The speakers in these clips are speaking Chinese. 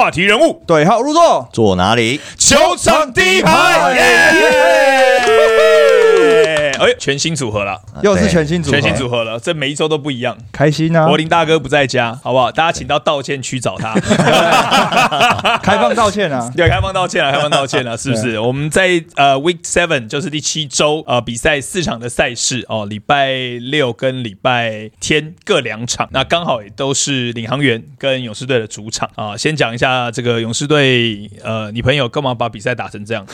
话题人物，对号入座，坐哪里？球场第一排，耶！哎，全新组合了，又是全新组合，全新组合了，这每一周都不一样。开心啊！柏林大哥不在家，好不好？大家请到道歉区找他，开放道歉啊！对，开放道歉啊，开放道歉啊，是不是？我们在呃 Week Seven 就是第七周呃比赛四场的赛事哦，礼拜六跟礼拜天各两场，那刚好也都是领航员跟勇士队的主场啊。先讲一下这个勇士队，呃，你朋友干嘛把比赛打成这样？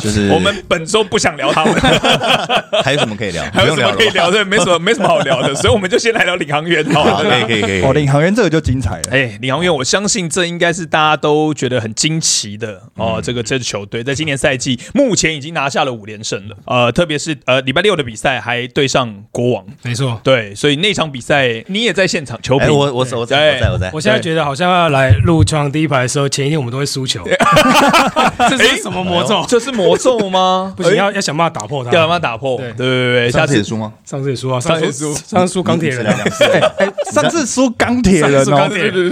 就是我们本周不想聊 还有什么可以聊？还有什么可以聊的？没什么，没什么好聊的，所以我们就先来聊领航员好。可以可以可以。哦，领航员这个就精彩了。哎，领航员，我相信这应该是大家都觉得很惊奇的哦。这个这支球队在今年赛季目前已经拿下了五连胜了，呃，特别是呃礼拜六的比赛还对上国王，没错。对，所以那场比赛你也在现场球评，哎，我我我在我在我在。我现在觉得好像要来入场第一排的时候，前一天我们都会输球，这是什么魔咒？这是魔咒吗？不行，要要想办法打破他，要想办法打破。对对对对，下次也输吗？上次也输啊，上次也输，上次输钢铁人两次。哎，上次输钢铁人哦，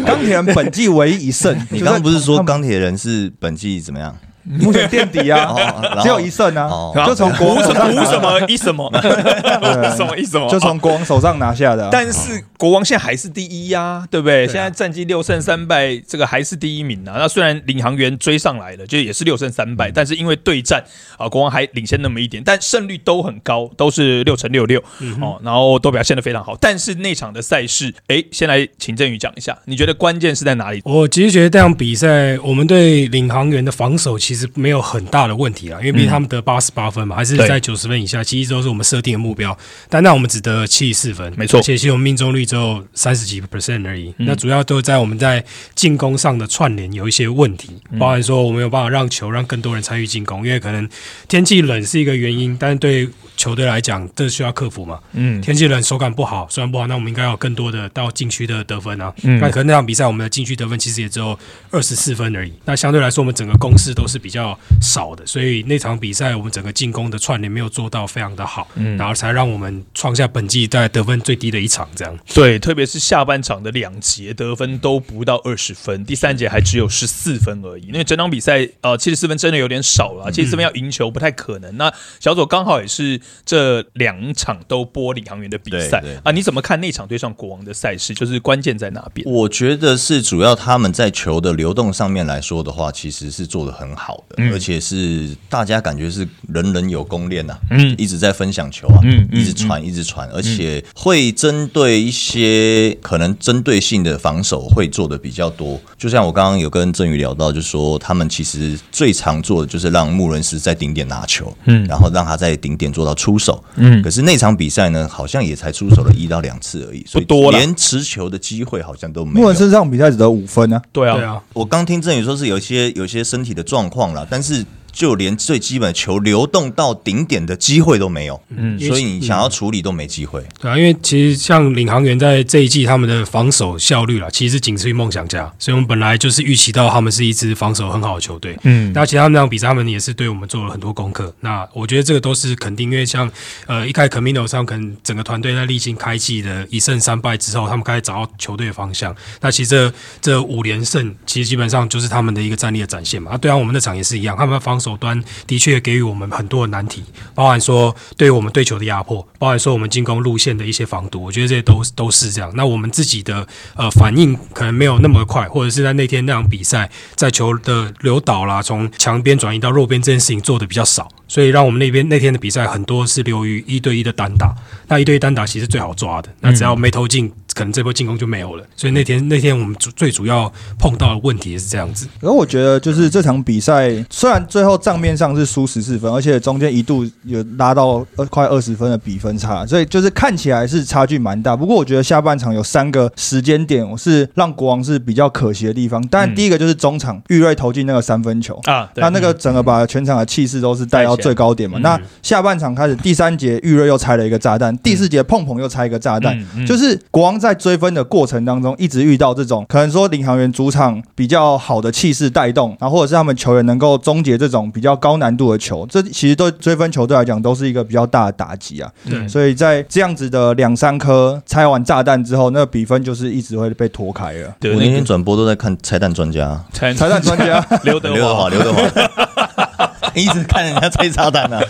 钢铁人本季唯一一胜。你刚刚不是说钢铁人是本季怎么样？目前垫底啊，只有一胜啊，就从国什么一什么 什么一什么，就从国王手上拿下的。但是国王现在还是第一呀，对不对？现在战绩六胜三败，这个还是第一名啊。那虽然领航员追上来了，就也是六胜三败，但是因为对战啊，国王还领先那么一点，但胜率都很高，都是六乘六六哦，然后都表现的非常好。但是那场的赛事，哎，先来请振宇讲一下，你觉得关键是在哪里？我其实觉得这场比赛，我们对领航员的防守其实。其实没有很大的问题啊，因为毕竟他们得八十八分嘛，还是在九十分以下，其实都是我们设定的目标。但那我们只得七十四分，没错，而且其实我们命中率只有三十几 percent 而已。那主要都在我们在进攻上的串联有一些问题，包含说我们有办法让球让更多人参与进攻，因为可能天气冷是一个原因，但是对球队来讲，这需要克服嘛。嗯，天气冷手感不好，手感不好，那我们应该要更多的到禁区的得分啊。嗯，那可能那场比赛我们的禁区得分其实也只有二十四分而已。那相对来说，我们整个攻势都是比较少的，所以那场比赛我们整个进攻的串联没有做到非常的好，嗯，然后才让我们创下本季在得分最低的一场。这样对，特别是下半场的两节得分都不到二十分，第三节还只有十四分而已。因为整场比赛呃七十四分真的有点少了，七十四分要赢球不太可能。那小左刚好也是。这两场都播领航员的比赛啊，你怎么看那场对上国王的赛事？就是关键在哪边？我觉得是主要他们在球的流动上面来说的话，其实是做的很好的，而且是大家感觉是人人有功练呐，嗯，一直在分享球啊，嗯，一直传，一直传，而且会针对一些可能针对性的防守会做的比较多。就像我刚刚有跟郑宇聊到，就说他们其实最常做的就是让穆伦斯在顶点拿球，嗯，然后让他在顶点做到。出手，嗯，可是那场比赛呢，好像也才出手了 一到两次而已，所以多连持球的机会好像都没有。穆文森这场比赛只得五分呢？对啊，对啊。我刚听郑宇说是有一些有一些身体的状况了，但是。就连最基本的球流动到顶点的机会都没有，嗯，所以你想要处理都没机会。对啊，因为其实像领航员在这一季他们的防守效率啦，其实仅次于梦想家，所以我们本来就是预期到他们是一支防守很好的球队。嗯，那其实他们那场比赛，他们也是对我们做了很多功课。那我觉得这个都是肯定，因为像呃一开 Camino 上，可能整个团队在历经开季的一胜三败之后，他们开始找到球队的方向。那其实这这五连胜，其实基本上就是他们的一个战力的展现嘛。啊，对啊，我们那场也是一样，他们防守。手端的确给予我们很多的难题，包含说对我们对球的压迫，包含说我们进攻路线的一些防堵，我觉得这些都都是这样。那我们自己的呃反应可能没有那么快，或者是在那天那场比赛，在球的流导啦，从强边转移到弱边这件事情做的比较少，所以让我们那边那天的比赛很多是流于一对一的单打。那一对一单打其实最好抓的，那只要没投进。可能这波进攻就没有了，所以那天那天我们主最主要碰到的问题是这样子。然后我觉得就是这场比赛虽然最后账面上是输十四分，而且中间一度有拉到二快二十分的比分差，所以就是看起来是差距蛮大。不过我觉得下半场有三个时间点是让国王是比较可惜的地方。但第一个就是中场玉瑞投进那个三分球啊，那那个整个把全场的气势都是带到最高点嘛。那下半场开始第三节玉瑞又拆了一个炸弹，第四节碰碰又拆一个炸弹，就是国王在。在追分的过程当中，一直遇到这种可能说领航员主场比较好的气势带动，然后或者是他们球员能够终结这种比较高难度的球，这其实对追分球队来讲都是一个比较大的打击啊。对所以在这样子的两三颗拆完炸弹之后，那个比分就是一直会被拖开了。对，我那那个天转播都在看拆弹专家，拆拆弹专家刘德 刘德华，刘德华，一直看人家拆炸弹啊。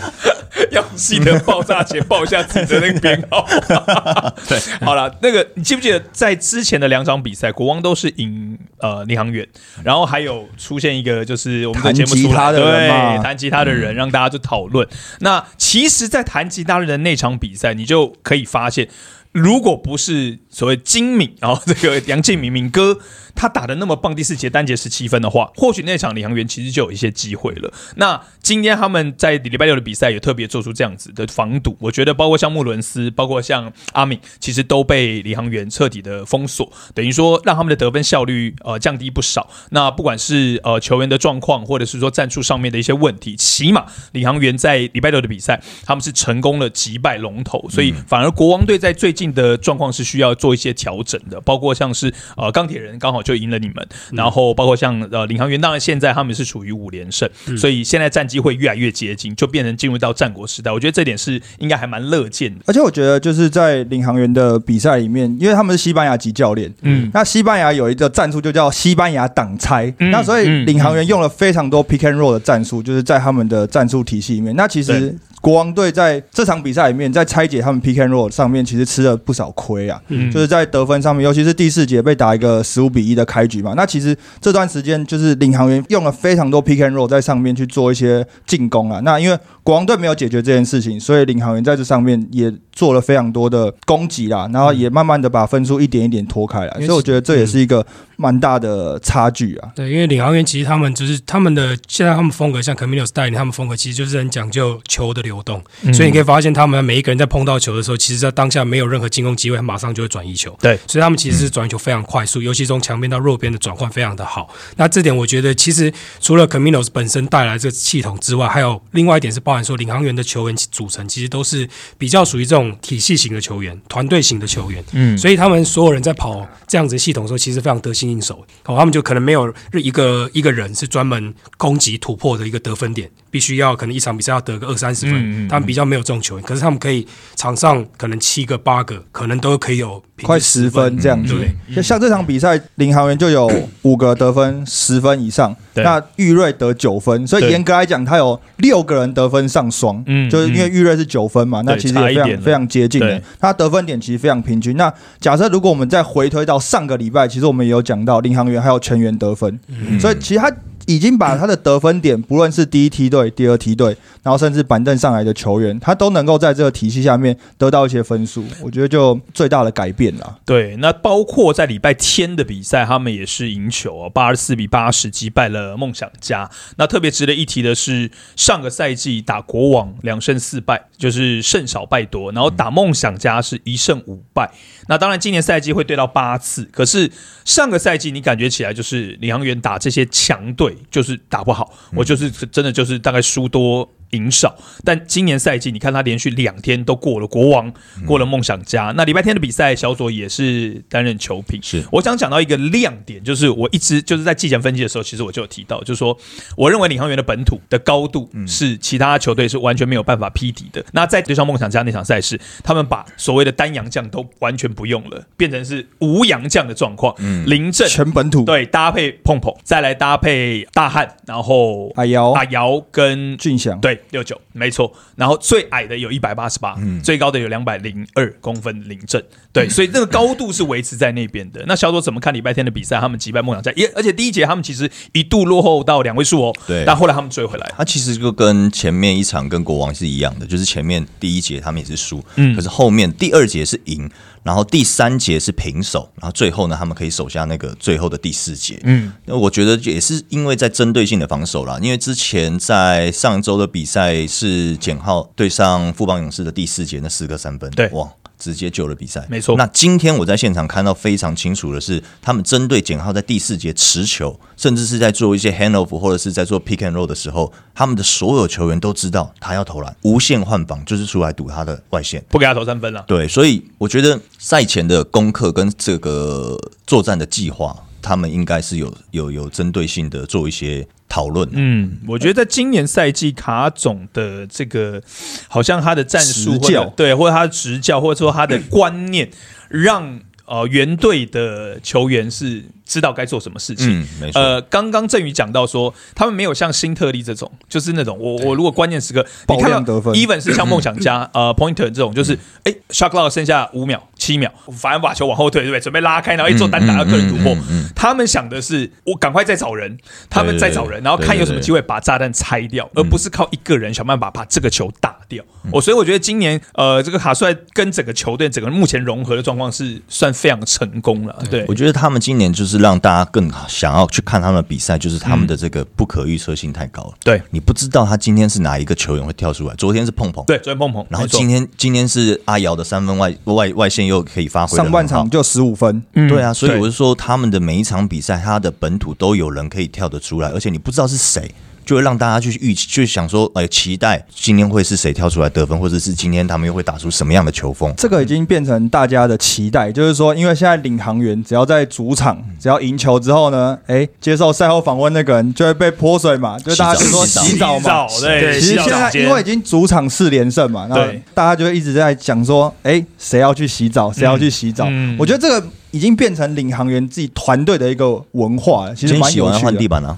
要记得爆炸前报一下自己的那个编号。对，好了，那个你记不记得在之前的两场比赛，国王都是赢呃领航员，然后还有出现一个就是我们的节目出来他的人嘛对弹吉他的人，让大家就讨论。那其实，在弹吉他的人那场比赛，你就可以发现。如果不是所谓精敏，然后这个杨敬敏敏哥他打的那么棒，第四节单节十七分的话，或许那场领航员其实就有一些机会了。那今天他们在礼拜六的比赛也特别做出这样子的防堵，我觉得包括像穆伦斯，包括像阿敏，其实都被领航员彻底的封锁，等于说让他们的得分效率呃降低不少。那不管是呃球员的状况，或者是说战术上面的一些问题，起码领航员在礼拜六的比赛，他们是成功了击败龙头，所以反而国王队在最近的状况是需要做一些调整的，包括像是呃钢铁人刚好就赢了你们，然后包括像呃领航员，当然现在他们是处于五连胜，所以现在战绩会越来越接近，就变成进入到战国时代。我觉得这点是应该还蛮乐见的。而且我觉得就是在领航员的比赛里面，因为他们是西班牙籍教练，嗯，那西班牙有一个战术就叫西班牙挡拆，嗯那所以嗯领航员用了非常多 pick and roll 的战术，就是在他们的战术体系里面。那其对实国王队在这场比赛里面，在拆解他们 and roll 上面，其实吃了不少亏啊。嗯就是在得分上面，尤其是第四节被打一个十五比一的开局嘛。那其实这段时间就是领航员用了非常多 and roll 在上面去做一些进攻啊。那因为国王队没有解决这件事情，所以领航员在这上面也做了非常多的攻击啦，然后也慢慢的把分数一点一点拖开来。所以我觉得这也是一个蛮大的差距啊。对，因为领航员其实他们就是他们的现在他们风格像 Camilo 带领他们风格其实就是很讲究球的流动，所以你可以发现他们每一个人在碰到球的时候，其实在当下没有任何进攻机会，他马上就会转移球。对，所以他们其实是转移球非常快速，尤其从强边到弱边的转换非常的好。那这点我觉得其实除了 Camilo 本身带来这个系统之外，还有另外一点是包含说领航员的球员组成其实都是比较属于这种体系型的球员、团队型的球员。嗯所以他们所有人在跑这样子系统的时候，其实非常得心应手。哦，他们就可能没有一个一个人是专门攻击突破的一个得分点，必须要可能一场比赛要得个二三十分，嗯嗯嗯。他们比较没有这种球员。可是他们可以场上可能七个八个，可能都可以有快十分这样子。对，就像这场比赛，领航员就有五个得分十分以上，那玉瑞得九分，所以严格来讲，他有六个人得分上双，嗯就是因为玉瑞是九分嘛，那其实也非常非常接近的，他得分点其实非常平均。那假设如果我们再回推到上个礼拜，其实我们也有讲到领航员还有全员得分，嗯。所以其实他已经把他的得分点，不论是第一梯队、第二梯队，然后甚至板凳上来的球员，他都能够在这个体系下面得到一些分数，我觉得就最大的改变了。对，那包括在礼拜天的比赛，他们也是赢球哦，八十四比八十击败了梦想家。那特别值得一提的是，上个赛季打国王两胜四败，就是胜少败多，然后打梦想家是一胜五败。那当然，今年赛季会对到八次，可是上个赛季你感觉起来就是领航员打这些强队就是打不好，我就是真的就是大概输多。赢少，但今年赛季你看他连续两天都过了国王，过了梦想家。那礼拜天的比赛，小左也是担任球评。是。我想讲到一个亮点，就是我一直就是在季前分析的时候，其实我就有提到，就是说我认为领航员的本土的高度是其他球队是完全没有办法匹敌的。那在对上梦想家那场赛事，他们把所谓的单阳将都完全不用了，变成是无洋将的状况。嗯。林振全本土。对搭配碰碰，再来搭配大汉，然后阿瑶。阿瑶跟俊祥，对，六九没错。然后最矮的有一百八十八，最高的有两百零二公分领正。对，所以那个高度是维持在那边的。那小左怎么看礼拜天的比赛？他们击败梦想家，也而且第一节他们其实一度落后到两位数哦，对但后来他们追回来。他其实就跟前面一场跟国王是一样的，就是前面第一节他们也是输，嗯可是后面第二节是赢，然后第三节是平手，然后最后呢，他们可以守下那个最后的第四节。嗯，那我觉得也是因为在针对性的防守啦，因为之前在上周的比赛是简浩对上富邦勇士的第四节那四个三分，对哇。直接救了比赛，没错。那今天我在现场看到非常清楚的是，他们针对简浩在第四节持球，甚至是在做一些 handoff 或者是在做 pick and roll 的时候，他们的所有球员都知道他要投篮，无限换防就是出来堵他的外线，不给他投三分了。对，所以我觉得赛前的功课跟这个作战的计划，他们应该是有有有针对性的做一些。讨论，嗯，我觉得在今年赛季卡总的这个，好像他的战术教对，或者他的执教，或者说他的观念，让呃原队的球员是。知道该做什么事情。嗯，没错。呃，刚刚郑宇讲到说，他们没有像新特利这种，就是那种我我如果关键时刻，你看到 even 是像梦想家 呃 Pointer 这种，就是哎 shot clock 剩下五秒七秒，反而把球往后退，对不对？准备拉开，然后一做单打要个人突破。他们想的是我赶快再找人，他们再找人，然后看有什么机会把炸弹拆掉，而不是靠一个人想办法把这个球打掉。我所以我觉得今年呃这个卡帅跟整个球队整个目前融合的状况是算非常成功了。对，我觉得他们今年就是。让大家更想要去看他们的比赛，就是他们的这个不可预测性太高了。对你不知道他今天是哪一个球员会跳出来。昨天是碰碰，对，昨天碰碰，然后今天今天是阿瑶的三分外外外线又可以发挥，上半场就十五分。对啊，所以我是说，他们的每一场比赛，他的本土都有人可以跳得出来，而且你不知道是谁。就会让大家去预期，就想说，哎，期待今天会是谁跳出来得分，或者是今天他们又会打出什么样的球风？这个已经变成大家的期待，就是说，因为现在领航员只要在主场，只要赢球之后呢，哎，接受赛后访问那个人就会被泼水嘛，就大家就说洗澡嘛。对，其实现在因为已经主场四连胜嘛，那大家就会一直在讲说，哎，谁要去洗澡，谁要去洗澡？嗯我觉得这个。已经变成领航员自己团队的一个文化，其实蛮有趣的。换地板啊，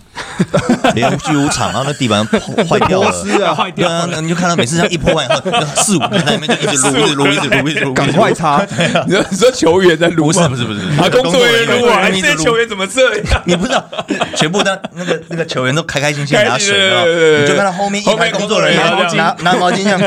连续五场，然后那地板坏掉了，坏掉了。你就看到每次这样一破坏以后，四五个在那边就一直撸，一直撸，一直撸，一直撸，赶快擦。你说你说球员在撸不是不是不是，啊，工作人员撸啊，这些球员怎么这样？你不知道，全部的那个那个球员都开开心心拿水，你就看到后面一排工作人员拿拿毛巾这样。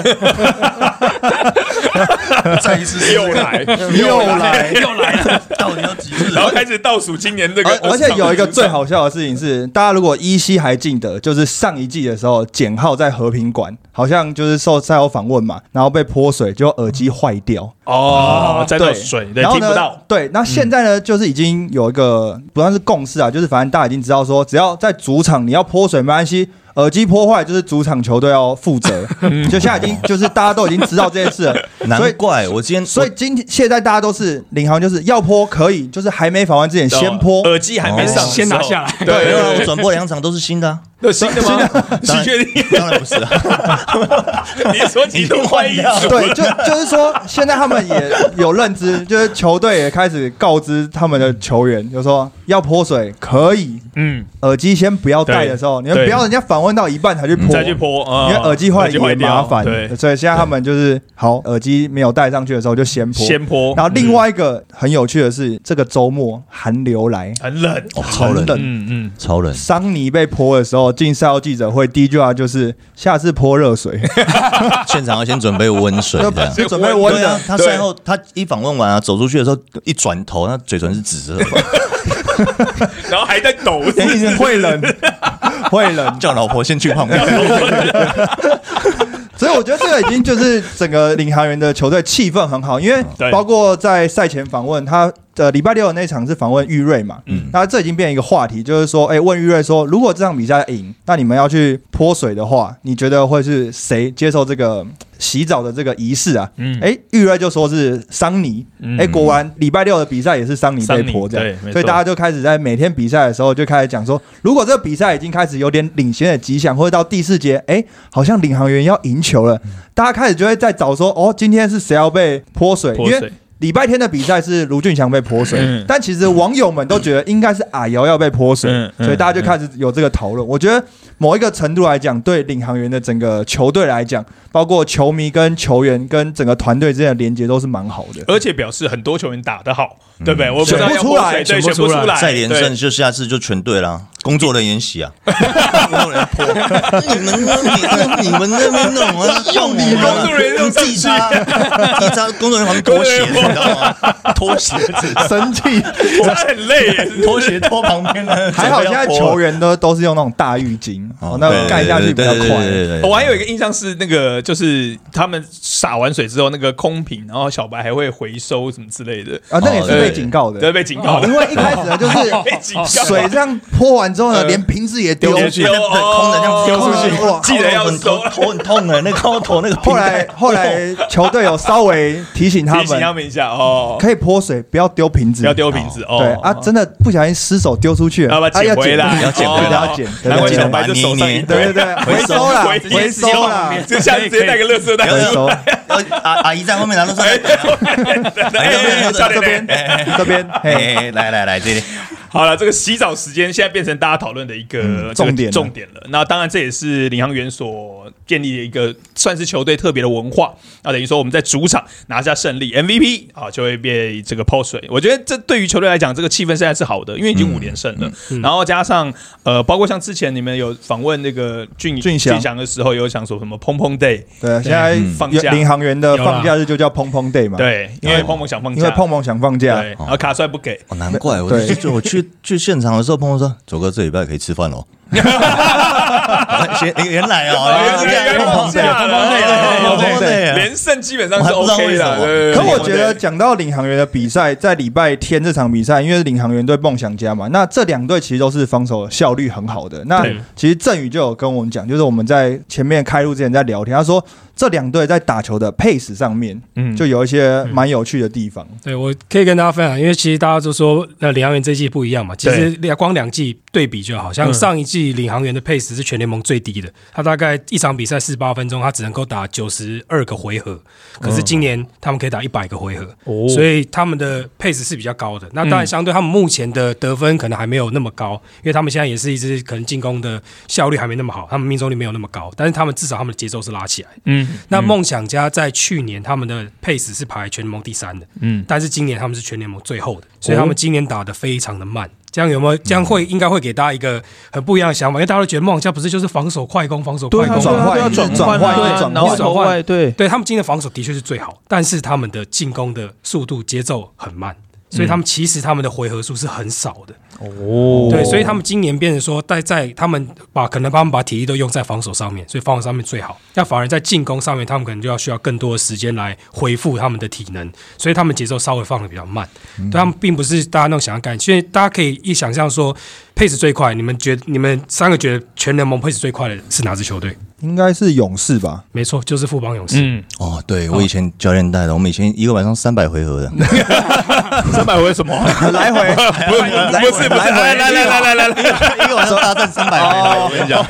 再一次又来又来又来了。到底要几次？然后开始倒数今年这个，而且有一个最好笑的事情是，大家如果依稀还记得，就是上一季的时候，简浩在和平馆好像就是受赛后访问嘛，然后被泼水，就耳机坏掉哦，沾到水，对，听不到。对，那现在呢，就是已经有一个不算是共识啊，就是反正大家已经知道说，只要在主场你要泼水没关系。耳机破坏就是主场球队要负责，就现在已经就是大家都已经知道这件事了。难怪我今天，所以今天现在大家都是领航，就是要泼可以，就是还没访完之前先泼，耳机还没上先拿下来。对，因为我转播两场都是新的。新的吗？你 确定？当然不是啊！你说几度换一对，就就是说，现在他们也有认知，就是球队也开始告知他们的球员，就说要泼水可以，嗯，耳机先不要戴的时候，你们不要人家访问到一半才去泼，再去泼，因为耳机坏也麻烦。对，所以现在他们就是好，耳机没有戴上去的时候就先泼，先泼。然后另外一个很有趣的是，这个周末寒流来，很冷，超冷，嗯嗯，超冷。桑尼被泼的时候。进赛后记者会，第一句话就是下次泼热水，现场要先准备温水，先准备温的。他赛后他一访问完啊，走出去的时候一转头，那嘴唇是紫色的，然后还在抖，会冷，会冷，叫老婆先去泡。所以我觉得这个已经就是整个领航员的球队气氛很好，因为包括在赛前访问他。呃，礼拜六的那场是访问玉瑞嘛？嗯，那这已经变成一个话题，就是说，哎，问玉瑞说，如果这场比赛赢，那你们要去泼水的话，你觉得会是谁接受这个洗澡的这个仪式啊？嗯，哎，玉瑞就说是桑尼，哎，果然礼拜六的比赛也是桑尼被泼这样，所以大家就开始在每天比赛的时候就开始讲说，如果这个比赛已经开始有点领先的迹象，或者到第四节，哎，好像领航员要赢球了，大家开始就会在找说，哦，今天是谁要被泼水？因为礼拜天的比赛是卢俊祥被泼水，但其实网友们都觉得应该是阿瑶要被泼水，所以大家就开始有这个讨论。我觉得某一个程度来讲，对领航员的整个球队来讲，包括球迷跟球员跟整个团队之间的连接都是蛮好的，而且表示很多球员打得好，对不对？我选不出来，选不出来，再连胜就下次就全对了。工作人员洗啊，工作人员泼，你们那你你们那边弄啊，用你工作人员用自己擦，自己擦，工作人员旁边脱鞋，你知道吗？拖 鞋子，生气，这很累。耶，脱鞋拖旁边的，还好现在球员都都是用那种大浴巾，哦，那盖下去比较快。我还有一个印象是那个，就是他们洒完水之后，那个空瓶，然后小白还会回收什么之类的。啊，那也是被警告的，对，被警告的，因为一开始呢就是 水这样泼完之后呢，连瓶子也丢出去，空的这样丢出去，记得要收，头很痛的，那个头那个。后来后来球队有稍微提醒他们，提醒他们一下哦，可以泼水，不要丢瓶子，不要丢瓶子哦。对啊，真的不小心失手丢出去了，要捡回来，要捡回来，要捡，难怪小白就手上，对对对，回收了，回收了，就下次直接带个垃圾袋回收。阿阿姨在后面拿垃圾袋，这边这边，这边，嘿，来来来，这里。好了，这个洗澡时间现在变成大家讨论的一个重点重点了。那当然，这也是领航员所建立的一个算是球队特别的文化。那等于说我们在主场拿下胜利，MVP 啊就会被这个泼水。我觉得这对于球队来讲，这个气氛现在是好的，因为已经五连胜了。然后加上呃，包括像之前你们有访问那个俊俊祥的时候，有想说什么砰砰 day，对，现在放假领航员的放假日就叫砰砰 day 嘛。对，因为砰砰想放假，因为砰砰想放假，然后卡帅不给，哦，难怪我我去。去现场的时候，朋友说：“左哥，这礼拜可以吃饭喽。”原原来哦，原来放假了，连胜基本上是 OK 的。可我觉得讲到领航员的比赛，在礼拜天这场比赛，因为是领航员对梦想家嘛，那这两队其实都是防守效率很好的。那其实郑宇就有跟我们讲，就是我们在前面开录之前在聊天，他说。这两队在打球的 pace 上面，嗯，就有一些蛮有趣的地方。对，我可以跟大家分享，因为其实大家都说，那领航员这季不一样嘛。其实光两季对比就好像上一季领航员的配死是全联盟最低的，他大概一场比赛四十八分钟，他只能够打九十二个回合。可是今年他们可以打一百个回合，所以他们的配死是比较高的。那当然，相对他们目前的得分可能还没有那么高，因为他们现在也是一支可能进攻的效率还没那么好，他们命中率没有那么高。但是他们至少他们的节奏是拉起来，嗯。那梦想家在去年他们的配死是排全联盟第三的，嗯，但是今年他们是全联盟最后的，所以他们今年打的非常的慢。这样有没有？这样会应该会给大家一个很不一样的想法，因为大家都觉得梦想家不是就是防守快攻，防守快攻转换转换对转换转换对对，他们今天的防守的确是最好，但是他们的进攻的速度节奏很慢。所以他们其实他们的回合数是很少的哦，对，所以他们今年变成说，在在他们把可能他们把体力都用在防守上面，所以防守上面最好。那反而在进攻上面，他们可能就要需要更多的时间来恢复他们的体能，所以他们节奏稍微放的比较慢。对他们并不是大家那种想要干，所以大家可以一想象说，配置最快，你们觉你们三个觉得全联盟配置最快的是哪支球队？应该是勇士吧？没错，就是富邦勇士。嗯，哦，对我以前教练带的，我们以前一个晚上三百回合的。三百回什么？来回？不是不是，来来来来来来来，一个晚上大战三百回合，我跟你讲，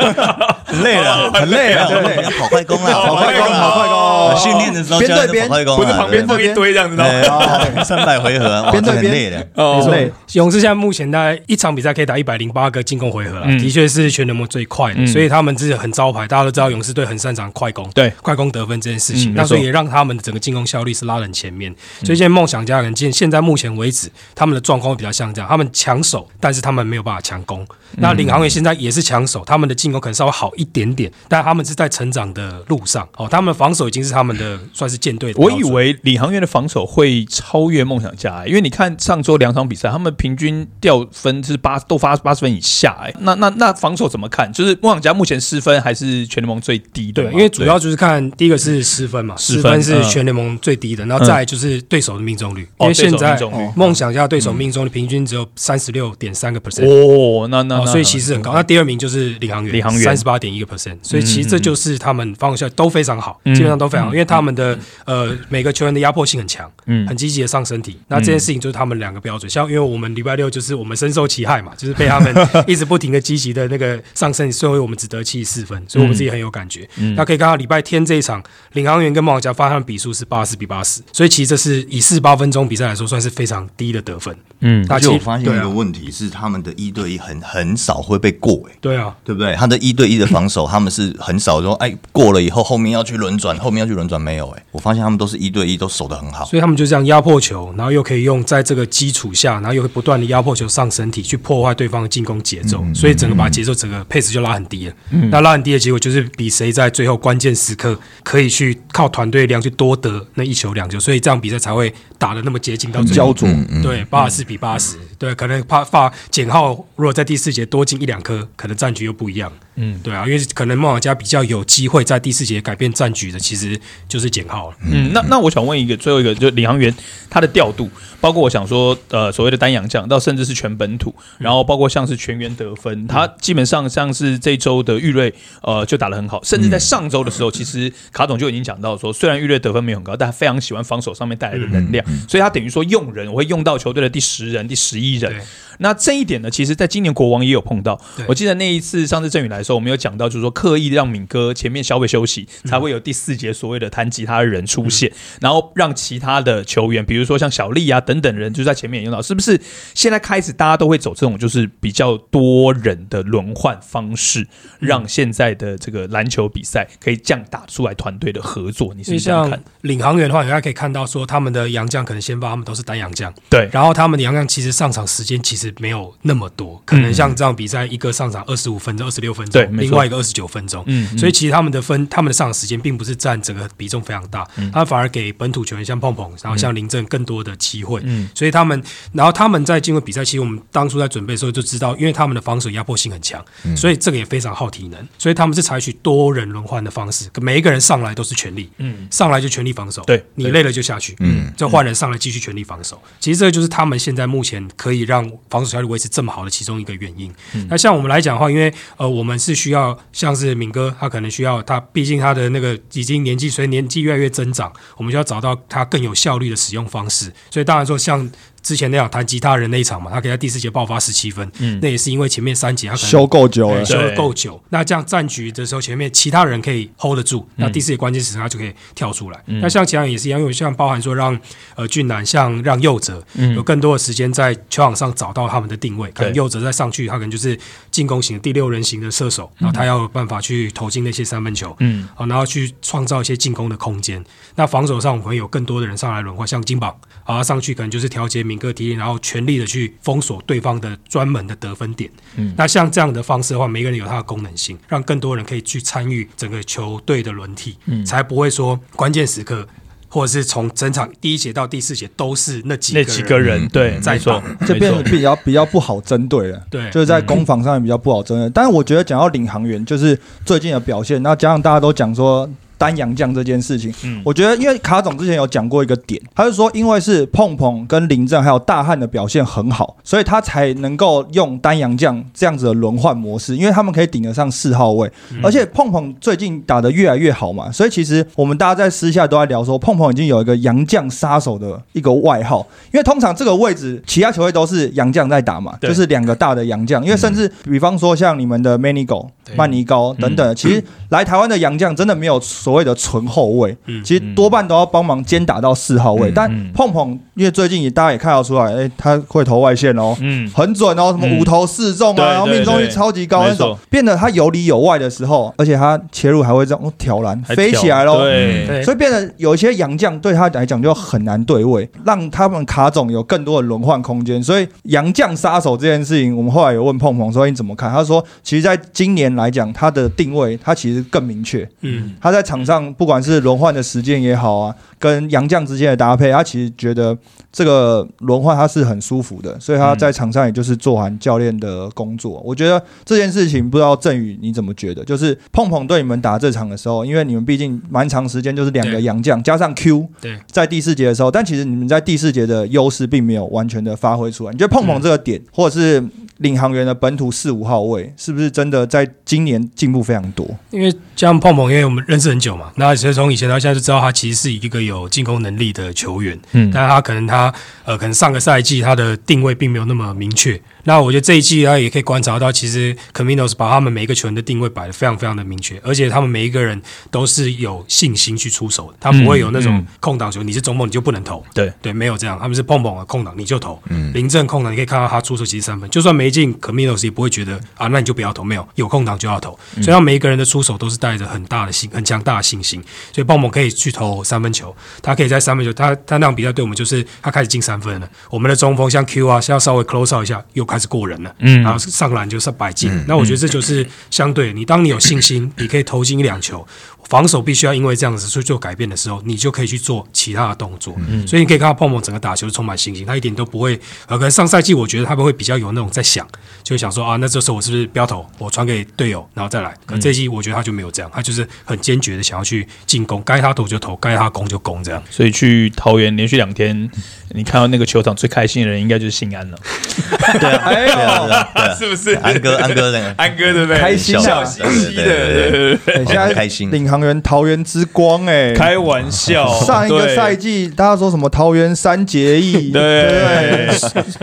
很累了，很累了，很累，跑快攻啊，跑快攻，跑快攻。训练的时候边对边，不是旁边放一堆这样子的。三百回合，边对边累的，哦，累。勇士现在目前大概一场比赛可以打一百零八个进攻回合了，的确是全联盟最快的，所以他们是很招牌。大家都知道勇士队很擅长快攻，对快攻得分这件事情，那所以也让他们的整个进攻效率是拉很前面。所以现在梦想家人现现在目前为止，他们的状况比较像这样，他们抢手，但是他们没有办法强攻。那领航员现在也是抢手，他们的进攻可能稍微好一点点，但他们是在成长的路上。哦，他们防守已经是他们的算是舰队。我以为领航员的防守会超越梦想家，因为你看上周两场比赛，他们平均掉分是八都发八十分以下。哎，那那那防守怎么看？就是梦想家目前失分还是全联盟最低的？对，因为主要就是看第一个是失分嘛，失分是全联盟最低的，然后再就是对手的命中率。因为现在梦想家对手命中率平均只有三十六点三个 percent。哦，那那所以其实很高。那第二名就是领航员，领航员三十八点一个 percent。所以其实这就是他们防守效率都非常好，基本上都非常好，因为他们的呃每个球员的压迫性很强，嗯，很积极的上身体。那这件事情就是他们两个标准。像因为我们礼拜六就是我们深受其害嘛，就是被他们 一直不停的积极的那个上身体，所以我们只得七十四分，所以我们自己很有感觉。那可以看到礼拜天这一场，领航员跟梦想家发他们比数是八十比八十，所以其实这是以四十八分钟比赛来说，算是非常低的得分。嗯，而且我发现一个问题是，他们的一对一很很少会被过，哎，对啊，对不对？他的一对一的防防守，他们是很少说，哎，过了以后后面要去轮转，后面要去轮转没有？哎，我发现他们都是一对一都守得很好，所以他们就这样压迫球，然后又可以用在这个基础下，然后又会不断的压迫球上身体，去破坏对方的进攻节奏，所以整个把节奏整个配置就拉很低了。嗯那拉很低的结果就是比谁在最后关键时刻可以去靠团队量去多得那一球两球，所以这样比赛才会打的那么接近到焦灼。对，八十四比八十，对，可能怕怕简浩如果在第四节多进一两颗，可能战局又不一样。嗯，对啊，因为可能梦想家比较有机会在第四节改变战局的，其实就是简浩了。嗯，那那我想问一个，最后一个就领航员他的调度，包括我想说，呃，所谓的单阳将，到甚至是全本土，然后包括像是全员得分，他基本上像是这周的玉瑞，呃，就打得很好，甚至在上周的时候，其实卡总就已经讲到说，虽然玉瑞得分没有很高，但他非常喜欢防守上面带来的能量，所以他等于说用人，我会用到球队的第十人、第十一人。那这一点呢，其实在今年国王也有碰到。我记得那一次上次郑宇来的时候，我们有讲到，就是说刻意让敏哥前面稍微休息，才会有第四节所谓的弹吉他的人出现，然后让其他的球员，比如说像小丽啊等等人，就在前面用到。是不是现在开始大家都会走这种就是比较多人的轮换方式，让现在的这个篮球比赛可以这样打出来团队的合作？你是这样看？领航员的话，大家可以看到说，他们的洋将可能先发，他们都是单洋将，对，然后他们的洋将其实上场时间其实。没有那么多，可能像这样比赛，一个上场二十五分钟、二十六分钟，另外一个二十九分钟，嗯，所以其实他们的分，他们的上场时间并不是占整个比重非常大，他反而给本土球员像碰碰，然后像林振更多的机会，嗯，所以他们，然后他们在进入比赛，其实我们当初在准备的时候就知道，因为他们的防守压迫性很强，所以这个也非常耗体能，所以他们是采取多人轮换的方式，每一个人上来都是全力，嗯，上来就全力防守，对你累了就下去，嗯，就换人上来继续全力防守，其实这个就是他们现在目前可以让防守效率维持这么。好的其中一个原因。那像我们来讲的话，因为呃，我们是需要像是敏哥，他可能需要他，毕竟他的那个已经年纪随年纪越来越增长，我们就要找到他更有效率的使用方式。所以当然说像。之前那样弹吉他人那一场嘛，他可以在第四节爆发十七分，嗯，那也是因为前面三节他可能修够久了，修够久。那这样战局的时候，前面其他人可以 hold 得住，那第四节关键时刻他就可以跳出来。那像其他人也是一样，因为像包含说让呃俊男，像让佑哲有更多的时间在球场上找到他们的定位。可能佑哲再上去，他可能就是进攻型第六人型的射手，然后他要有办法去投进那些三分球，嗯，好，然后去创造一些进攻的空间。那防守上我们会有更多的人上来轮换，像金榜啊上去可能就是调节敏哥体力，然后。全力的去封锁对方的专门的得分点，嗯，那像这样的方式的话，每个人有他的功能性，让更多人可以去参与整个球队的轮替，嗯，才不会说关键时刻或者是从整场第一节到第四节都是那几那几个人对在说，这变得比较比较不好针对了，对，就是在攻防上面比较不好针对。但是我觉得讲到领航员，就是最近的表现，那加上大家都讲说。单阳将这件事情，嗯，我觉得因为卡总之前有讲过一个点，他是说因为是碰碰跟林正还有大汉的表现很好，所以他才能够用单阳将这样子的轮换模式，因为他们可以顶得上四号位，而且碰碰最近打得越来越好嘛，所以其实我们大家在私下都在聊说，碰碰已经有一个洋将杀手的一个外号，因为通常这个位置其他球队都是洋将在打嘛，就是两个大的洋将，因为甚至比方说像你们的 Many Go、曼尼高等等，其实来台湾的洋将真的没有所。谓的纯后卫，其实多半都要帮忙兼打到四号位。但碰碰，因为最近也大家也看到出来，哎，他会投外线哦，嗯，很准哦，什么五投四中啊，然后命中率超级高那种，变得他有里有外的时候，而且他切入还会这样挑篮飞起来喽，对，所以变得有一些洋将对他来讲就很难对位，让他们卡总有更多的轮换空间。所以洋将杀手这件事情，我们后来有问碰碰说你怎么看？他说，其实在今年来讲，他的定位他其实更明确，嗯，他在场。上不管是轮换的时间也好啊，跟杨将之间的搭配，他其实觉得这个轮换他是很舒服的，所以他在场上也就是做完教练的工作。我觉得这件事情不知道振宇你怎么觉得？就是碰碰对你们打这场的时候，因为你们毕竟蛮长时间就是两个杨将加上 Q，对，在第四节的时候，但其实你们在第四节的优势并没有完全的发挥出来。你觉得碰碰这个点，或者是领航员的本土四五号位，是不是真的在今年进步非常多？因为像碰碰，因为我们认识很久。嘛，那其实从以前到现在就知道他其实是一个有进攻能力的球员，嗯，但是他可能他呃，可能上个赛季他的定位并没有那么明确。那我觉得这一季啊也可以观察到，其实 Caminos 把他们每一个球员的定位摆的非常非常的明确，而且他们每一个人都是有信心去出手的，他不会有那种空档球，你是中锋你就不能投，对。对，没有这样，他们是碰碰啊空档你就投，嗯、临阵空档你可以看到他出手其实三分，就算没进 Caminos 也不会觉得啊，那你就不要投，没有。有空档就要投，所以他每一个人的出手都是带着很大的信、很强大的信心。所以鲍蒙可以去投三分球，他可以在三分球，他他那场比赛对我们就是他开始进三分了。我们的中锋像 Q 啊，像稍微 close out 一下，又开始过人了，嗯，然后上篮就是百进。那我觉得这就是相对你，当你有信心，你可以投进一两球。防守必须要因为这样子去做改变的时候，你就可以去做其他的动作。所以你可以看到泡沫整个打球充满信心，他一点都不会。呃，可能上赛季我觉得他们会比较有那种在想，就想说啊，那这时候我是不是标头，我传给队友，然后再来。可这季我觉得他就没有这样，他就是很坚决的想要去进攻，该他投就投，该他攻就攻这样。所以去桃园连续两天，你看到那个球场最开心的人应该就是新安了。对啊，哎呦，是不是安哥？安哥那个安哥对不对？开心笑嘻嘻的，现在开心。领航员桃园之光哎，开玩笑。上一个赛季大家说什么桃园三结义，对，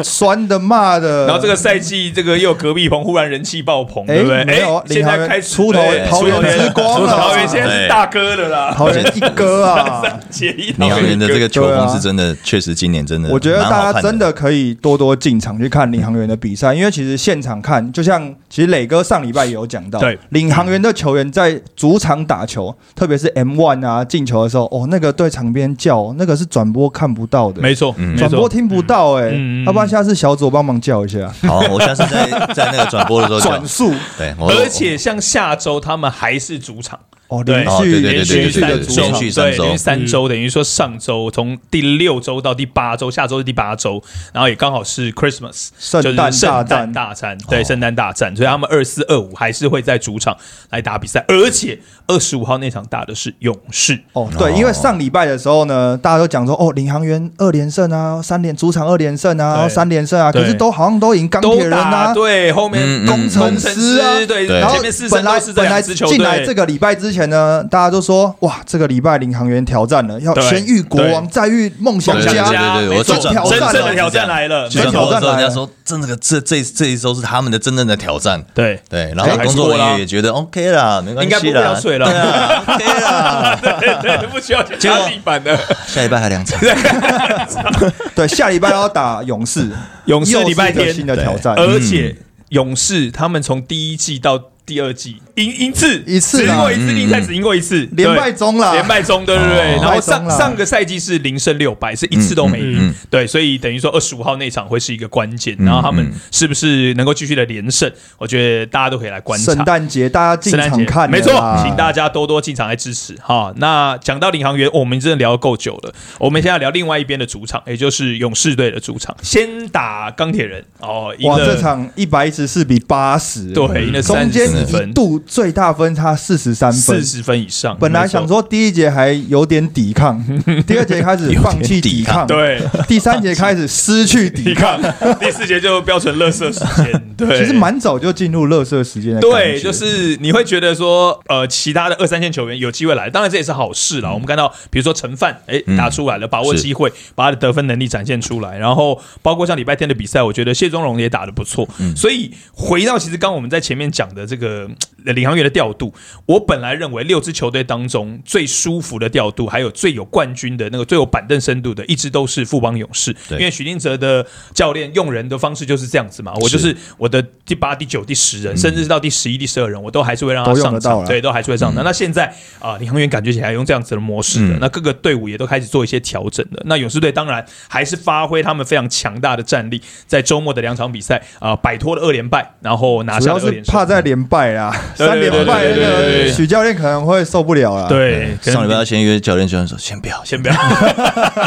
酸的骂的。然后这个赛季这个又隔壁棚忽然人气爆棚，对不对？没有，现在开始出头桃园之光了，桃园现在是大哥的啦，桃园一哥啊，三结义。领航员的这个球风是真的，确实今年真的，我觉得大家真的可以多多进场去看领航员的比赛，因为其实现场看，就像其实磊哥上礼拜也有讲到，对，领航员的球员在主场打球，特别是 M one 啊进球的时候，哦，那个对场边叫，那个是转播看不到的，没错，转播听不到，哎，要不然下次小组帮忙叫一下，好，我下次在在那个转播的时候转速，对，而且像下周他们还是主场。哦，连续连续三周，对，连续三周，等于说上周从第六周到第八周，下周是第八周，然后也刚好是 Christmas，圣诞圣诞大战，对，圣诞大战，所以他们二四二五还是会在主场来打比赛，而且二十五号那场打的是勇士。哦，对，因为上礼拜的时候呢，大家都讲说，哦，领航员二连胜啊，三连主场二连胜啊，三连胜啊，可是都好像都赢钢铁人啊，对，后面工程师啊，对，然后本来本来进来这个礼拜之前。前呢，大家都说哇，这个礼拜领航员挑战了，要先遇国王，再遇梦想家，对对对，我真正的挑战来了，真挑战来了。人家说，真的，这这这一周是他们的真正的挑战，对。对。然后工作人员也觉得 OK 啦，没关系啦，应该不要睡了，OK 啦，对对，不需要加地板的。下礼拜还两场，对，下礼拜要打勇士，勇士礼拜天。新的挑战，而且勇士他们从第一季到。第二季赢一次，一次赢过一次，另赛只赢过一次，连败中了，连败中，对对对。然后上上个赛季是零胜六败，是一次都没赢，对，所以等于说二十五号那场会是一个关键。然后他们是不是能够继续的连胜？我觉得大家都可以来观察。圣诞节大家进场看，没错，请大家多多进场来支持哈。那讲到领航员，我们真的聊够久了，我们现在聊另外一边的主场，也就是勇士队的主场，先打钢铁人哦。哇，这场一百一十四比八十，对，赢了三十分度。最大分差四十三分，四十分以上。本来想说第一节还有点抵抗，第二节开始 放弃抵抗，对，第三节开始失去抵抗，第四节就标成乐色时间。对，其实蛮早就进入乐色时间的。对，就是你会觉得说，呃，其他的二三线球员有机会来，当然这也是好事了。我们看到，比如说陈范，哎，打出来了，把握机会，把他的得分能力展现出来。然后包括像礼拜天的比赛，我觉得谢宗荣也打的不错。所以回到其实刚我们在前面讲的这个领航员的调度，我本来认为六支球队当中最舒服的调度，还有最有冠军的那个最有板凳深度的，一直都是富邦勇士。因为许金哲的教练用人的方式就是这样子嘛，我就是我的第八、第九、第十人，甚至是到第十一、第十二人，我都还是会让他上场，对，都还是会上场。那现在啊，领航员感觉起来用这样子的模式了，那各个队伍也都开始做一些调整了。那勇士队当然还是发挥他们非常强大的战力，在周末的两场比赛啊，摆脱了二连败，然后拿下二连胜。怕在连败啊，三点半那个许教练可能会受不了了。对，上礼拜要先约教练，教练说先不要，先不要，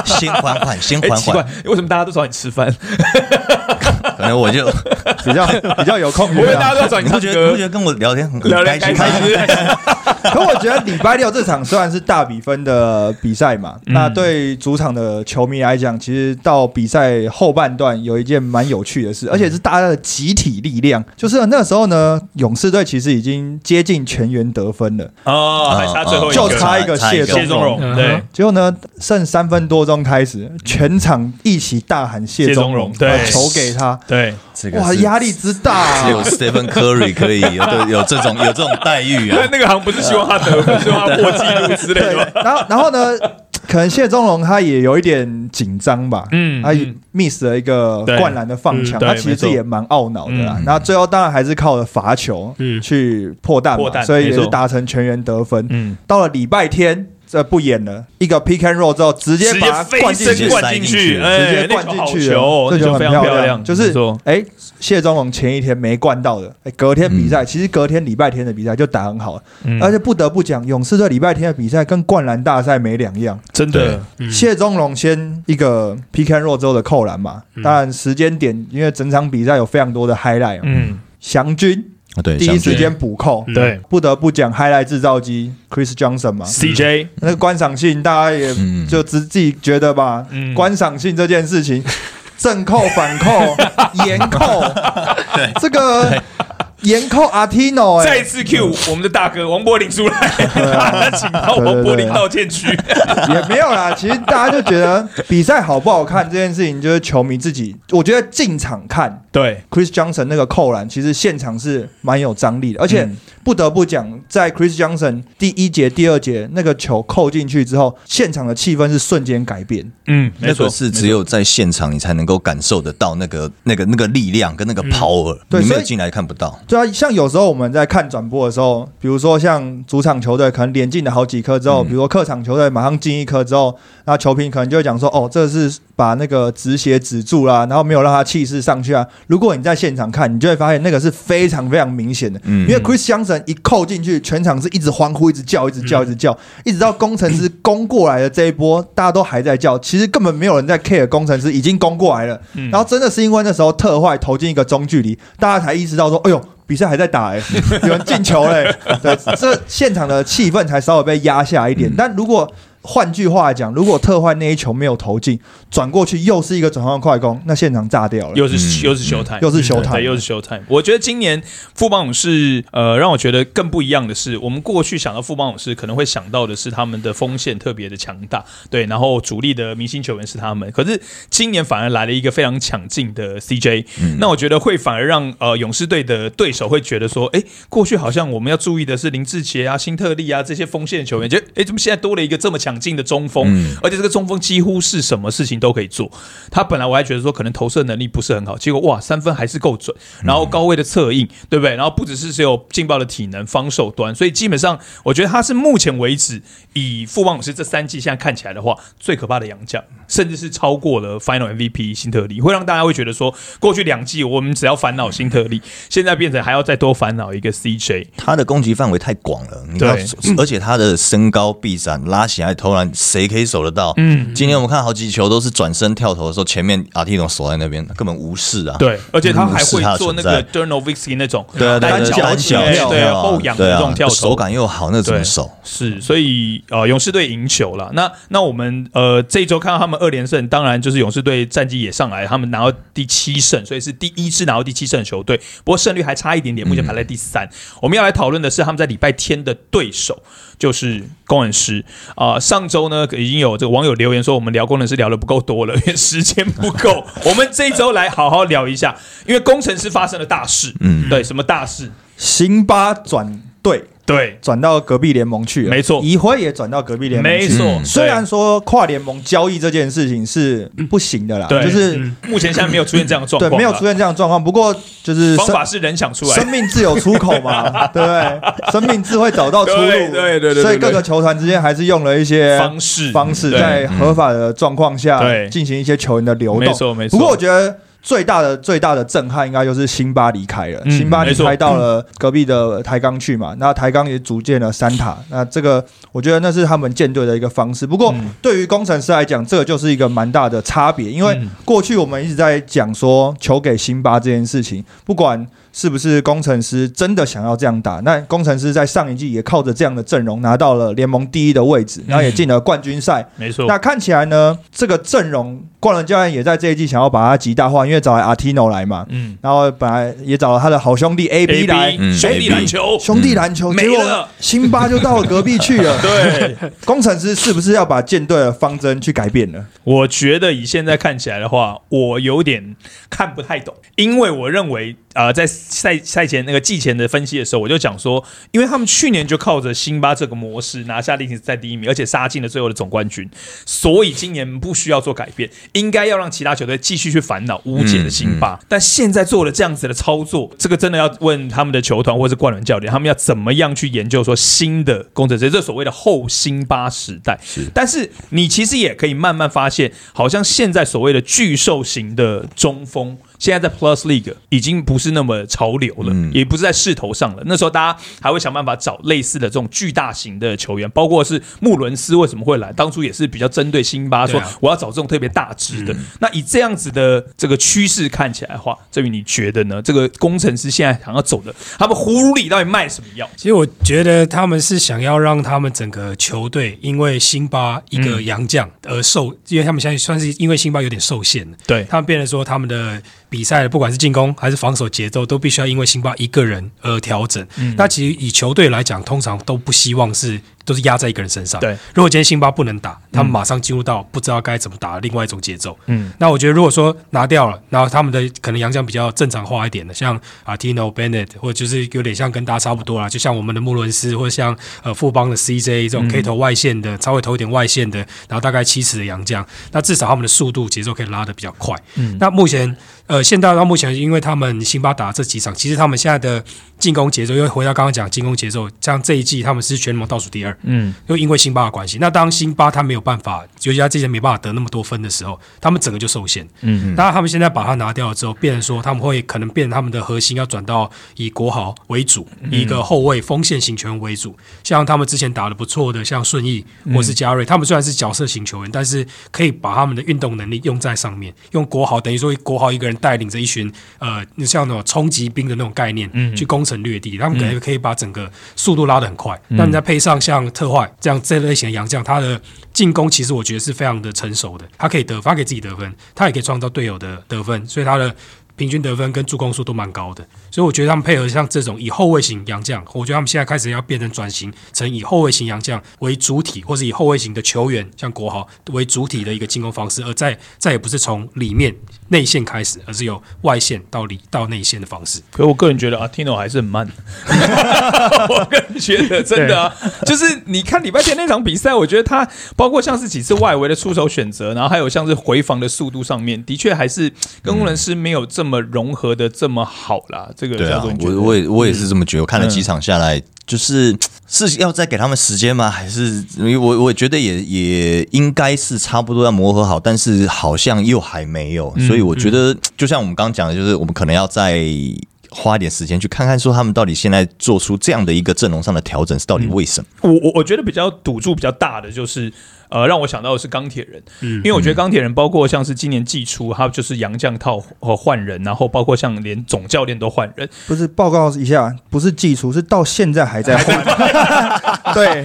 先缓缓，先缓缓。为什么大家都找你吃饭？可能我就 比较比较有空，因为大家都转你唱歌，不觉得跟我聊天很开心？开心。可我觉得礼拜六这场虽然是大比分的比赛嘛，那对主场的球迷来讲，其实到比赛后半段有一件蛮有趣的事，而且是大家的集体力量。就是那时候呢，勇士队其实已经接近全员得分了。哦，还差最后一就差一个谢谢宗荣。对，结果呢，剩三分多钟开始，全场一起大喊谢宗荣，对，球给他，对，这个哇，压力之大，只有 Stephen Curry 可以有有这种有这种待遇啊，那个好像不是。希望他得分，希望他破纪录之类的。然后，然后呢？可能谢宗龙他也有一点紧张吧，嗯他嗯 miss 了一个灌篮的放枪，嗯他其实也蛮懊恼的啦嗯。那最后当然还是靠了罚球嗯去破蛋嘛，蛋所以也是达成全员得分。嗯，到了礼拜天，这不演了，一个 pick and roll 之后，直接把它灌进去，灌进去，哎，直接灌进去了，那球好球，这球很漂亮，就是哎，谢宗龙前一天没灌到的，哎，隔天比赛，其实隔天礼拜天的比赛就打很好，嗯。而且不得不讲，勇士队礼拜天的比赛跟灌篮大赛没两样。真的，嗯。谢宗龙先一个 pick and roll 之后的扣篮嘛，当然时间点，因为整场比赛有非常多的 highlight，嗯，祥军啊对，第一时间补扣，嗯对。不得不讲 highlight 制造机 Chris Johnson 嘛，，CJ，那个观赏性大家也嗯。就自自己觉得吧，嗯。观赏性这件事情，正扣、反扣、严扣，这个严扣 Artino 哎、再次 Q 我们的大哥王柏林出来，他请到王柏林道歉区，也没有啦。其实大家就觉得比赛好不好看这件事情，就是球迷自己，我觉得进场看对，Chris Johnson 那个扣篮，其实现场是蛮有张力的，而且嗯不得不讲，在 Chris Johnson 第一节、第二节那个球扣进去之后，现场的气氛是瞬间改变。嗯，没错，那个是只有在现场你才能够感受得到那个那个那个力量跟那个 power，、对所以你没有进来看不到。对啊，像有时候我们在看转播的时候，比如说像主场球队可能连进了好几颗之后，嗯比如说客场球队马上进一颗之后，那球评可能就会讲说，哦，这是把那个止血止住啦，然后没有让他气势上去啊。如果你在现场看，你就会发现那个是非常非常明显的，嗯因为 Chris Johnson 一扣进去，全场是一直欢呼，一直叫，一直叫，一直叫，一直到工程师攻过来的这一波，大家都还在叫，其实根本没有人在 care 工程师已经攻过来了。嗯然后真的是因为那时候特坏投进一个中距离，大家才意识到说，哎呦。比赛还在打哎、有人进球嘞、对，这现场的气氛才稍微被压下一点。嗯但如果换句话讲，如果特坏那一球没有投进，转过去又是一个转换快攻，那现场炸掉了。又是嗯又是 show time，又是 time 对，又是 show time。我觉得今年富邦勇士，呃，让我觉得更不一样的是，我们过去想到富邦勇士，可能会想到的是他们的锋线特别的强大，对，然后主力的明星球员是他们。可是今年反而来了一个非常抢镜的 CJ，、那我觉得会反而让呃勇士队的对手会觉得说，哎，过去好像我们要注意的是林志杰啊、辛特利啊这些锋线球员，就哎，怎么现在多了一个这么抢镜的中锋？而且这个中锋几乎是什么事情都可以做。他本来我还觉得说可能投射能力不是很好，结果哇三分还是够准，然后高位的策应，对不对？然后不只是只有劲爆的体能、防守端，所以基本上我觉得他是目前为止以富邦勇士这三季现在看起来的话，最可怕的洋将，甚至是超过了 Final MVP 辛特利，会让大家会觉得说，过去两季我们只要烦恼辛特利，现在变成还要再多烦恼一个 CJ。他的攻击范围太广了，你看对，而且他的身高、臂展、拉起来投篮，谁可以守得到？嗯，今天我们看好几球都是转身跳投的时候，前面阿蒂龙守在那边，根本无视啊。对，而且他还会做那个 d u r n o v i c k y 那种单脚对啊单脚对对啊后仰那种跳投，手感又好，那怎么守？是，所以呃，勇士队赢球了。那那我们呃这一周看到他们二连胜，当然就是勇士队战绩也上来，他们拿到第七胜，所以是第一支拿到第七胜的球队。不过胜率还差一点点，目前排在第三。我们要来讨论的是他们在礼拜天的对手就是工程师啊、上周呢已经有这个网友留言说我们聊工程师聊的不够多了，因为时间不够。我们这一周来好好聊一下，因为工程师发生了大事。嗯对，什么大事？辛巴转队对，转到隔壁联盟去了，没错。移辉也转到隔壁联盟去。没错。嗯。虽然对说跨联盟交易这件事情是不行的啦，对。就是目前现在没有出现这样的状况对况，没有出现这样的状况。不过就是生方法是人想出来生命自有出口嘛，对不对？生命自会找到出路，对对对对对所以各个球团之间还是用了一些方式。方式，在合法的状况下对。进行一些球员的流动。没错没错。不过我觉得。最大的最大的震撼应该就是辛巴离开了，嗯辛巴离开到了隔壁的台钢去嘛，那台钢也组建了三塔，那这个我觉得那是他们舰队的一个方式。不过嗯对于工程师来讲，这个就是一个蛮大的差别，因为嗯过去我们一直在讲说球给辛巴这件事情，不管是不是工程师真的想要这样打，那工程师在上一季也靠着这样的阵容拿到了联盟第一的位置，然后也进了冠军赛。没错，那看起来呢，这个阵容冠伦教练也在这一季想要把它极大化，因为找来阿提诺来嘛，嗯然后本来也找了他的好兄弟 A B 来。嗯兄弟篮球，兄弟篮球，嗯结果没了辛巴就到了隔壁去了。对，工程师是不是要把舰队的方针去改变呢？我觉得以现在看起来的话，我有点看不太懂，因为我认为呃在赛赛前那个季前的分析的时候，我就讲说，因为他们去年就靠着辛巴这个模式拿下例行赛第一名，而且杀进了最后的总冠军，所以今年不需要做改变，应该要让其他球队继续去烦恼无解的辛巴。但现在做了这样子的操作，这个真的要问他们的球团或者是冠伦教练，他们要怎么样去研究说新的工程师，这所谓的后辛巴时代。是，但是你其实也可以慢慢发现，好像现在所谓的巨兽型的中锋。现在在 Plus League 已经不是那么潮流了，也不是在势头上了。那时候大家还会想办法找类似的这种巨大型的球员，包括是穆伦斯为什么会来，当初也是比较针对辛巴，说我要找这种特别大只的。那以这样子的这个趋势看起来的话，这位你觉得呢？这个工程师现在想要走的，他们葫芦里到底卖什么药？其实我觉得他们是想要让他们整个球队因为辛巴一个洋将而受，因为他们现在算是因为辛巴有点受限了，对他们变得说他们的。比赛不管是进攻还是防守节奏，都必须要因为辛巴一个人而调整。那其实以球队来讲，通常都不希望是。都是压在一个人身上。对，如果今天辛巴不能打，他们马上进入到不知道该怎么打的另外一种节奏。嗯，那我觉得如果说拿掉了，然后他们的可能杨将比较正常化一点的，像啊 Tino Bennett，或者就是有点像跟大家差不多啦，就像我们的穆伦斯，或者像呃富邦的 CJ 这种可以投外线的，稍微投一点外线的，然后大概七尺的杨将，那至少他们的速度节奏可以拉的比较快。嗯，那目前呃现在到目前，因为他们辛巴打这几场，其实他们现在的进攻节奏，因为回到刚刚讲进攻节奏，像这一季他们是全联盟倒数第二。嗯，又因为辛巴的关系，那当辛巴他没有办法，尤其他之前没办法得那么多分的时候，他们整个就受限。嗯，当然他们现在把他拿掉了之后，变成说他们会可能变他们的核心要转到以国豪为主，以一个后卫锋线型球员为主。像他们之前打的不错的，像顺义或是嘉瑞，他们虽然是角色型球员，但是可以把他们的运动能力用在上面，用国豪等于说国豪一个人带领着一群呃，像那种冲击兵的那种概念，去攻城略地，他们可能可以把整个速度拉得很快。那你再配上像特坏。这样这类型的洋将，他的进攻其实我觉得是非常的成熟的，他可以得，他可以自己得分，他也可以创造队友的得分，所以他的。平均得分跟助攻数都蛮高的，所以我觉得他们配合像这种以后卫型洋将，我觉得他们现在开始要变成转型成以后卫型洋将为主体，或是以后卫型的球员，像国豪为主体的一个进攻方式，而再再也不是从里面内线开始，而是由外线到里到内线的方式。可我个人觉得啊，Tino 还是很慢。我个人觉得真的啊，就是你看礼拜天那场比赛，我觉得他包括像是几次外围的出手选择，然后还有像是回防的速度上面，的确还是跟工程师没有这。这么融合的这么好啦，这个对啊，我我也我也是这么觉得。我看了几场下来，就是是要再给他们时间吗？还是我我觉得也也应该是差不多要磨合好，但是好像又还没有。所以我觉得，就像我们刚刚讲的，就是我们可能要再花一点时间去看看，说他们到底现在做出这样的一个阵容上的调整是到底为什么？我我我觉得比较赌注比较大的就是。呃，让我想到的是钢铁人，嗯，因为我觉得钢铁人包括像是今年季初，他就是杨将套和换人，然后包括像连总教练都换人，不是报告一下，不是季初，是到现在还在换，对，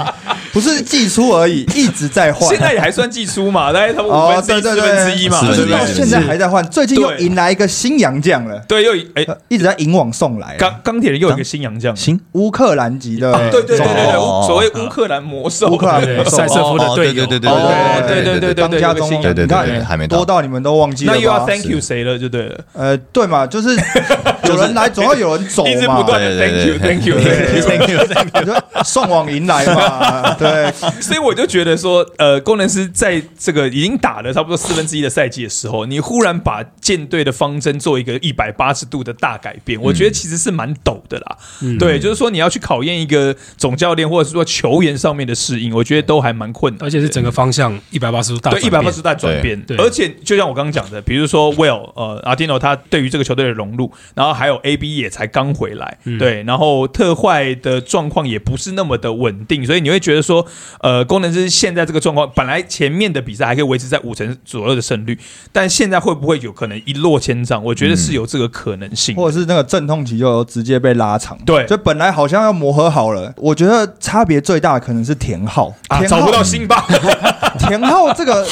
不是寄出而已，一直在换，现在也还算寄出嘛，大概他们五分之一、四分之一嘛，到现在还在换，最近又迎来一个新洋将了，对，又哎。一直在引往送来，钢钢铁人又有一个新洋将，新乌克兰籍的，对对对对对，所谓乌克兰魔兽，乌克兰魔兽，塞瑟夫的队友。对对对对对，当家中，对对对，还没多到你们都忘记了，那又要 Thank you 谁了就对了。呃，对嘛，就是有人来总要有人走嘛，一直不断的 Thank you Thank you Thank you 送往迎来嘛，对。所以我就觉得说，呃，工程师在这个已经打了差不多四分之一的赛季的时候，你忽然把舰队的方针做一个一百八十度的大改变，我觉得其实是蛮陡的啦。对，就是说你要去考验一个总教练或者是说球员上面的适应，我觉得都还蛮困难，而且是整个方向一百八十度大，对，一百八十度大转变。对，而且就像我刚刚讲的，比如说 Will，呃，阿蒂诺他对于这个球队的融入，然后还有 AB 也才刚回来，对，然后特坏的状况也不是那么的稳定，所以你会觉得说，呃，工程师现在这个状况，本来前面的比赛还可以维持在五成左右的胜率，但现在会不会有可能一落千丈？我觉得是有这个可能性，或者是那个阵痛期就直接被拉长。对，就本来好像要磨合好了，我觉得差别最大的可能是田浩，找不到辛巴。田浩这个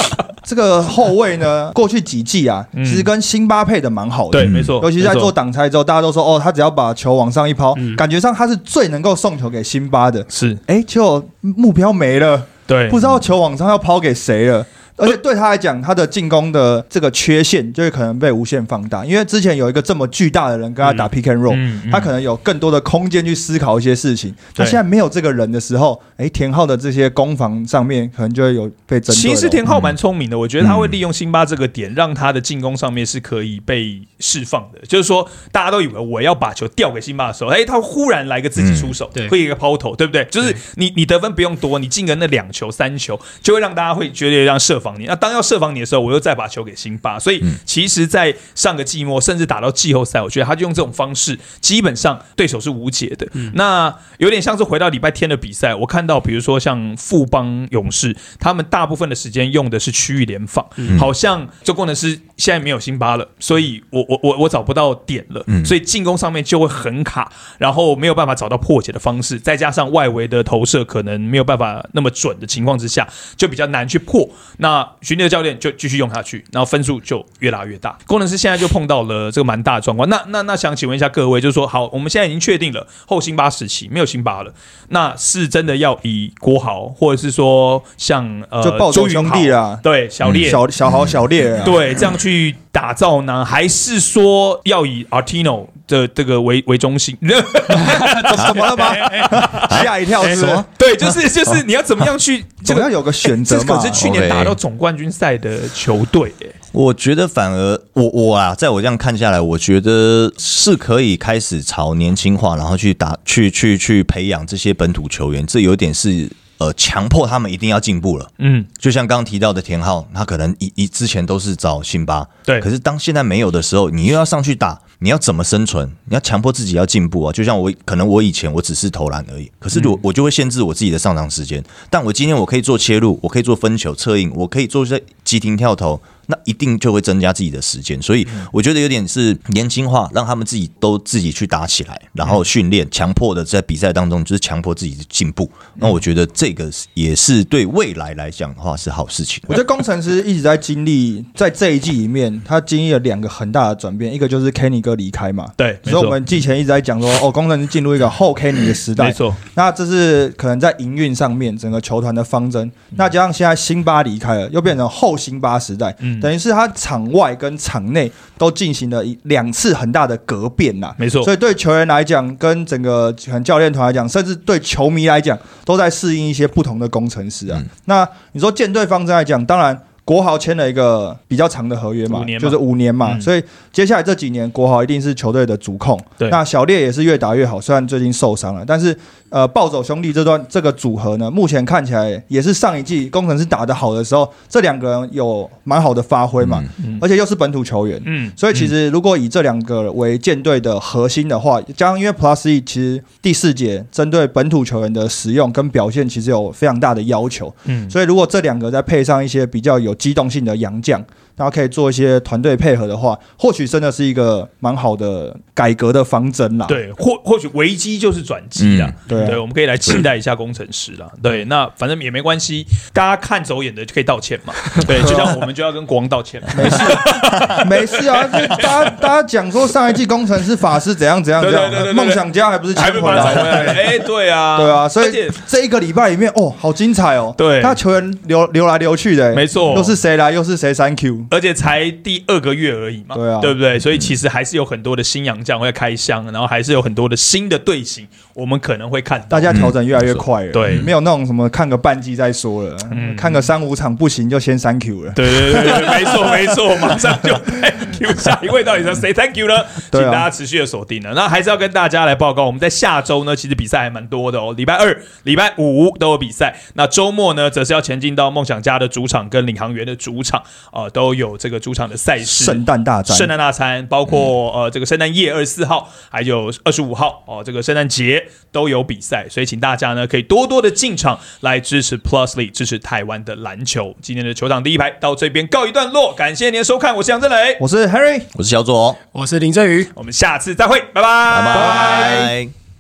这个后卫呢，过去几季啊，其实跟辛巴配的蛮好的。对，没错。尤其在做挡拆之后，大家都说哦，他只要把球往上一抛，感觉上他是最能够送球给辛巴的。是，哎，就目标没了。对，不知道球往上要抛给谁了。而且对他来讲，他的进攻的这个缺陷就会可能被无限放大，因为之前有一个这么巨大的人跟他打 pick and roll，他可能有更多的空间去思考一些事情。他现在没有这个人的时候，哎，田浩的这些攻防上面可能就会有被针对。其实田浩蛮聪明的，我觉得他会利用辛巴这个点，让他的进攻上面是可以被释放的。就是说，大家都以为我要把球调给辛巴的时候，哎，他忽然来个自己出手，会一个抛投，对不对？就是你你得分不用多，你进个那两球三球，就会让大家会觉得让设防你。那当要设防你的时候，我又再把球给辛巴。所以其实，在上个季末，甚至打到季后赛，我觉得他就用这种方式，基本上对手是无解的。那有点像是回到礼拜天的比赛，我看到比如说像富邦勇士，他们大部分的时间用的是区域联防，好像这功能师现在没有辛巴了，所以我我我我找不到点了，所以进攻上面就会很卡，然后没有办法找到破解的方式，再加上外围的投射可能没有办法那么准的情况之下，就比较难去破。那徐尼教练就继续用下去，然后分数就越拉越大。工程师现在就碰到了这个蛮大的状况。那那那想请问一下各位，就是说，好，我们现在已经确定了后辛巴时期没有辛巴了，那是真的要以国豪，或者是说像呃周兄弟啊，对小烈、小小豪、小烈，对这样去打造呢？还是说要以 Artino 的这个为为中心？怎么了吗？吓一跳是吗？对，就是就是你要怎么样去？这个要有个选择嘛？可是去年打到总冠军赛的球队，哎，我觉得反而我我啊，在我这样看下来，我觉得是可以开始朝年轻化，然后去打去去去培养这些本土球员，这有点是。呃，强迫他们一定要进步了。嗯，就像刚刚提到的田浩，他可能一一之前都是找辛巴，对。可是当现在没有的时候，你又要上去打，你要怎么生存？你要强迫自己要进步啊！就像我，可能我以前我只是投篮而已，可是我我就会限制我自己的上场时间。但我今天我可以做切入，我可以做分球、策应，我可以做一些急停跳投。那一定就会增加自己的时间，所以我觉得有点是年轻化，让他们自己都自己去打起来，然后训练，强迫的在比赛当中就是强迫自己进步。那我觉得这个也是对未来来讲的话是好事情。我觉得工程师一直在经历，在这一季里面，他经历了两个很大的转变，一个就是 Kenny 哥离开嘛，对，所以我们季前一直在讲说，哦，工程师进入一个后 Kenny 的时代，没错。那这是可能在营运上面整个球团的方针。那加上现在辛巴离开了，又变成后辛巴时代，嗯，等于是他场。外跟场内都进行了一两次很大的革变呐，没错。所以对球员来讲，跟整个教练团来讲，甚至对球迷来讲，都在适应一些不同的工程师啊。那你说舰队方针来讲，当然。国豪签了一个比较长的合约嘛，就是五年嘛，所以接下来这几年国豪一定是球队的主控。对，那小烈也是越打越好，虽然最近受伤了，但是呃，暴走兄弟这段这个组合呢，目前看起来也是上一季工程师打得好的时候，这两个人有蛮好的发挥嘛，而且又是本土球员，嗯，所以其实如果以这两个为舰队的核心的话，加上因为 Plus E 其实第四节针对本土球员的使用跟表现其实有非常大的要求，嗯，所以如果这两个再配上一些比较有机动性的洋将。然后可以做一些团队配合的话，或许真的是一个蛮好的改革的方针啦。对，或或许危机就是转机啦。对，我们可以来期待一下工程师啦。对，那反正也没关系，大家看走眼的就可以道歉嘛。对，就像我们就要跟国王道歉，没事，没事啊。就大家大家讲说上一季工程师法师怎样怎样怎样，梦想家还不是抢回来？哎，对啊，对啊。所以这一个礼拜里面，哦，好精彩哦。对，他球员流流来流去的，没错，又是谁来又是谁，Thank you。而且才第二个月而已嘛，对啊，对不对？所以其实还是有很多的新洋将会开箱，然后还是有很多的新的队形，我们可能会看。大家调整越来越快了，对，没有那种什么看个半季再说了，看个三五场不行就先 thank you 了。对对对对，没错没错，马上就 thank you。下一位到底是谁 thank you 呢？请大家持续的锁定了。那还是要跟大家来报告，我们在下周呢，其实比赛还蛮多的哦。礼拜二、礼拜五都有比赛，那周末呢，则是要前进到梦想家的主场跟领航员的主场啊，都有这个主场的。赛事。圣诞大战，圣诞大餐包括呃这个圣诞夜二十四号，还有二十五号哦，这个圣诞节都有比赛，所以请大家呢可以多多的进场来支持 Plusly，支持台湾的篮球。今天的球场第一排到这边告一段落，感谢您的收看，我是杨振磊，我是 Harry，我是小左，我是林振宇，我们下次再会，拜拜，拜拜。